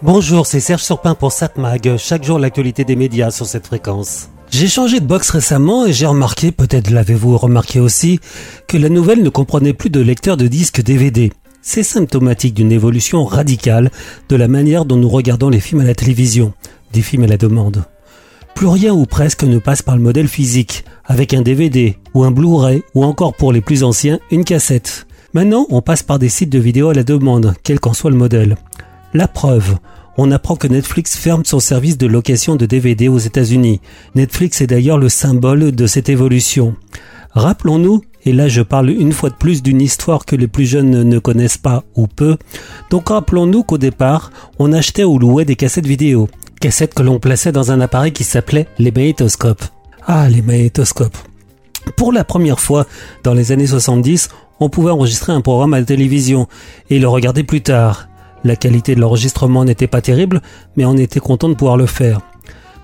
Bonjour, c'est Serge Surpin pour SatMag. Chaque jour, l'actualité des médias sur cette fréquence. J'ai changé de box récemment et j'ai remarqué, peut-être l'avez-vous remarqué aussi, que la nouvelle ne comprenait plus de lecteur de disques DVD. C'est symptomatique d'une évolution radicale de la manière dont nous regardons les films à la télévision, des films à la demande. Plus rien ou presque ne passe par le modèle physique, avec un DVD ou un Blu-ray ou encore pour les plus anciens une cassette. Maintenant, on passe par des sites de vidéo à la demande, quel qu'en soit le modèle. La preuve, on apprend que Netflix ferme son service de location de DVD aux États-Unis. Netflix est d'ailleurs le symbole de cette évolution. Rappelons-nous, et là je parle une fois de plus d'une histoire que les plus jeunes ne connaissent pas ou peu, donc rappelons-nous qu'au départ, on achetait ou louait des cassettes vidéo. Cassettes que l'on plaçait dans un appareil qui s'appelait les magnétoscopes. Ah, les magnétoscopes. Pour la première fois, dans les années 70, on pouvait enregistrer un programme à la télévision et le regarder plus tard. La qualité de l'enregistrement n'était pas terrible, mais on était content de pouvoir le faire.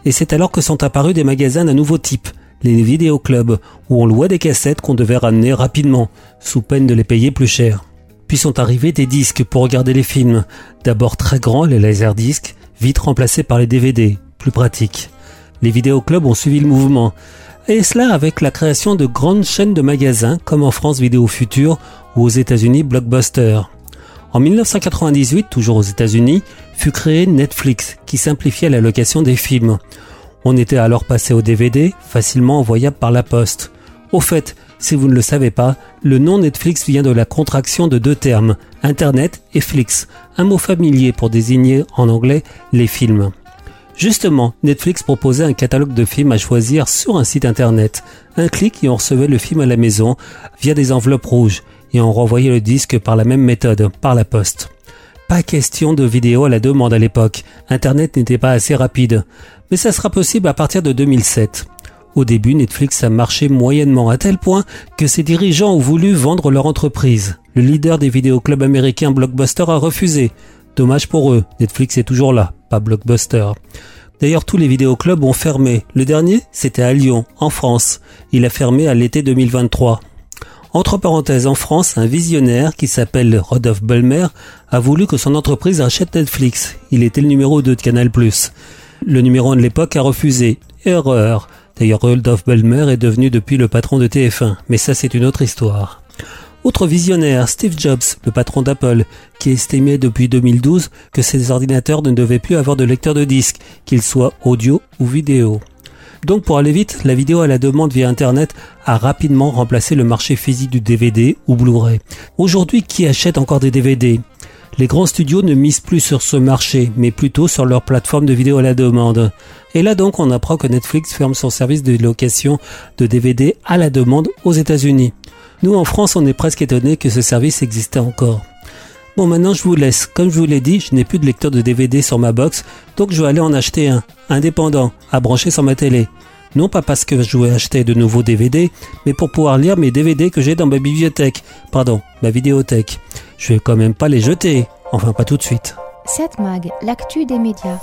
Et c'est alors que sont apparus des magasins d'un nouveau type, les vidéoclubs, où on louait des cassettes qu'on devait ramener rapidement, sous peine de les payer plus cher. Puis sont arrivés des disques pour regarder les films, d'abord très grands, les laserdiscs, vite remplacés par les DVD, plus pratiques. Les vidéoclubs ont suivi le mouvement, et cela avec la création de grandes chaînes de magasins comme en France Vidéo Future ou aux États-Unis Blockbuster. En 1998, toujours aux États-Unis, fut créé Netflix, qui simplifiait la location des films. On était alors passé au DVD, facilement envoyable par la poste. Au fait, si vous ne le savez pas, le nom Netflix vient de la contraction de deux termes, Internet et Flix, un mot familier pour désigner en anglais les films. Justement, Netflix proposait un catalogue de films à choisir sur un site internet. Un clic et on recevait le film à la maison via des enveloppes rouges et on renvoyait le disque par la même méthode, par la poste. Pas question de vidéo à la demande à l'époque, Internet n'était pas assez rapide, mais ça sera possible à partir de 2007. Au début, Netflix a marché moyennement à tel point que ses dirigeants ont voulu vendre leur entreprise. Le leader des vidéoclubs américains Blockbuster a refusé. Dommage pour eux, Netflix est toujours là, pas Blockbuster. D'ailleurs, tous les vidéoclubs ont fermé. Le dernier, c'était à Lyon, en France. Il a fermé à l'été 2023. Entre parenthèses, en France, un visionnaire qui s'appelle Rodolphe Belmer a voulu que son entreprise achète Netflix. Il était le numéro 2 de Canal+. Le numéro 1 de l'époque a refusé. Erreur. D'ailleurs, Rodolphe Belmer est devenu depuis le patron de TF1. Mais ça, c'est une autre histoire. Autre visionnaire, Steve Jobs, le patron d'Apple, qui estimait depuis 2012 que ses ordinateurs ne devaient plus avoir de lecteur de disques, qu'ils soient audio ou vidéo. Donc pour aller vite, la vidéo à la demande via Internet a rapidement remplacé le marché physique du DVD ou Blu-ray. Aujourd'hui, qui achète encore des DVD les grands studios ne misent plus sur ce marché, mais plutôt sur leur plateforme de vidéo à la demande. Et là donc, on apprend que Netflix ferme son service de location de DVD à la demande aux États-Unis. Nous, en France, on est presque étonné que ce service existait encore. Bon, maintenant je vous laisse. Comme je vous l'ai dit, je n'ai plus de lecteur de DVD sur ma box, donc je vais aller en acheter un, indépendant, à brancher sur ma télé. Non pas parce que je vais acheter de nouveaux DVD, mais pour pouvoir lire mes DVD que j'ai dans ma bibliothèque. Pardon, ma vidéothèque. Je vais quand même pas les jeter. Enfin, pas tout de suite. 7 Mag, l'actu des médias.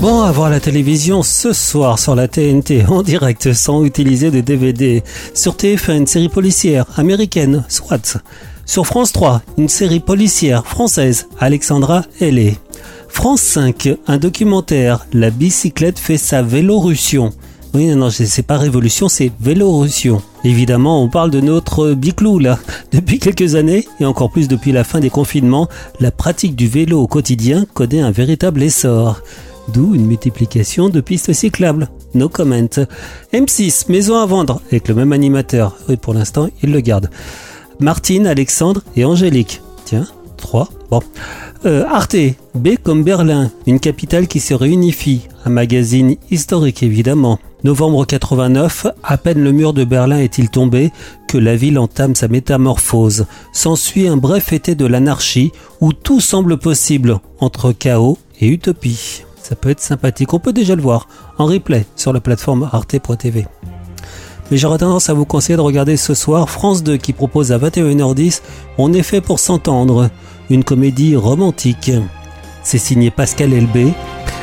Bon, à voir la télévision ce soir sur la TNT en direct sans utiliser de DVD. Sur TF1, une série policière américaine, SWAT. Sur France 3, une série policière française, Alexandra Hellé. France 5, un documentaire, La bicyclette fait sa vélorution. Oui, non, c'est pas révolution, c'est vélorution. Évidemment, on parle de notre biclou là. Depuis quelques années, et encore plus depuis la fin des confinements, la pratique du vélo au quotidien connaît un véritable essor. D'où une multiplication de pistes cyclables. No comment. M6, maison à vendre, avec le même animateur. Oui, pour l'instant, il le garde. Martine, Alexandre et Angélique. Tiens, trois. Bon. Euh, Arte, B comme Berlin, une capitale qui se réunifie. Un magazine historique évidemment. Novembre 89, à peine le mur de Berlin est-il tombé que la ville entame sa métamorphose. S'ensuit un bref été de l'anarchie où tout semble possible entre chaos et utopie. Ça peut être sympathique, on peut déjà le voir en replay sur la plateforme arte.tv mais j'aurais tendance à vous conseiller de regarder ce soir France 2 qui propose à 21h10 On est fait pour s'entendre, une comédie romantique. C'est signé Pascal Elbé,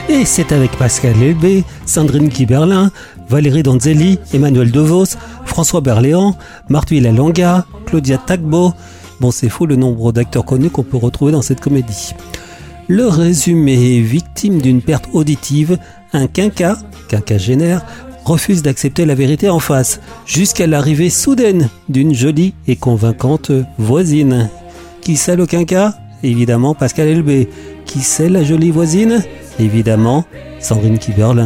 et c'est avec Pascal Elbé, Sandrine Kiberlin, Valérie Donzelli, Emmanuel DeVos, François Berléand, Martuila Longa, Claudia Tagbo. Bon, c'est fou le nombre d'acteurs connus qu'on peut retrouver dans cette comédie. Le résumé, victime d'une perte auditive, un quinca, quinquagénaire, refuse d'accepter la vérité en face, jusqu'à l'arrivée soudaine d'une jolie et convaincante voisine. Qui c'est le quinca Évidemment Pascal Elbé. Qui c'est la jolie voisine? Évidemment Sandrine Kiberlin.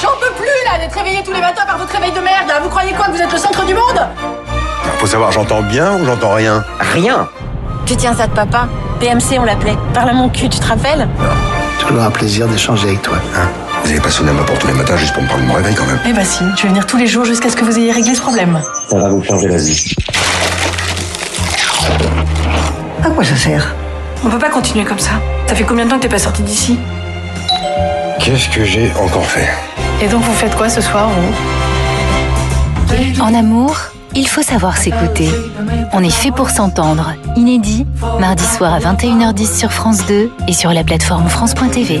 J'en peux plus là d'être réveillé tous les matins par votre réveil de merde là. Vous croyez quoi que vous êtes le centre du monde? Faut savoir, j'entends bien ou j'entends rien? Rien Tu tiens ça de papa PMC on l'appelait. Parle à mon cul, tu te rappelles? Toujours un plaisir d'échanger avec toi. Hein? Vous avez pas sonné à ma porte tous les matins juste pour me prendre mon réveil quand même Eh bah si, je vais venir tous les jours jusqu'à ce que vous ayez réglé ce problème. Ça va vous changer la vie. À quoi ça sert? On peut pas continuer comme ça. Ça fait combien de temps que t'es pas sorti d'ici? Qu'est-ce que j'ai encore fait? Et donc vous faites quoi ce soir vous? En amour, il faut savoir s'écouter. On est fait pour s'entendre. Inédit, mardi soir à 21h10 sur France 2 et sur la plateforme France.tv.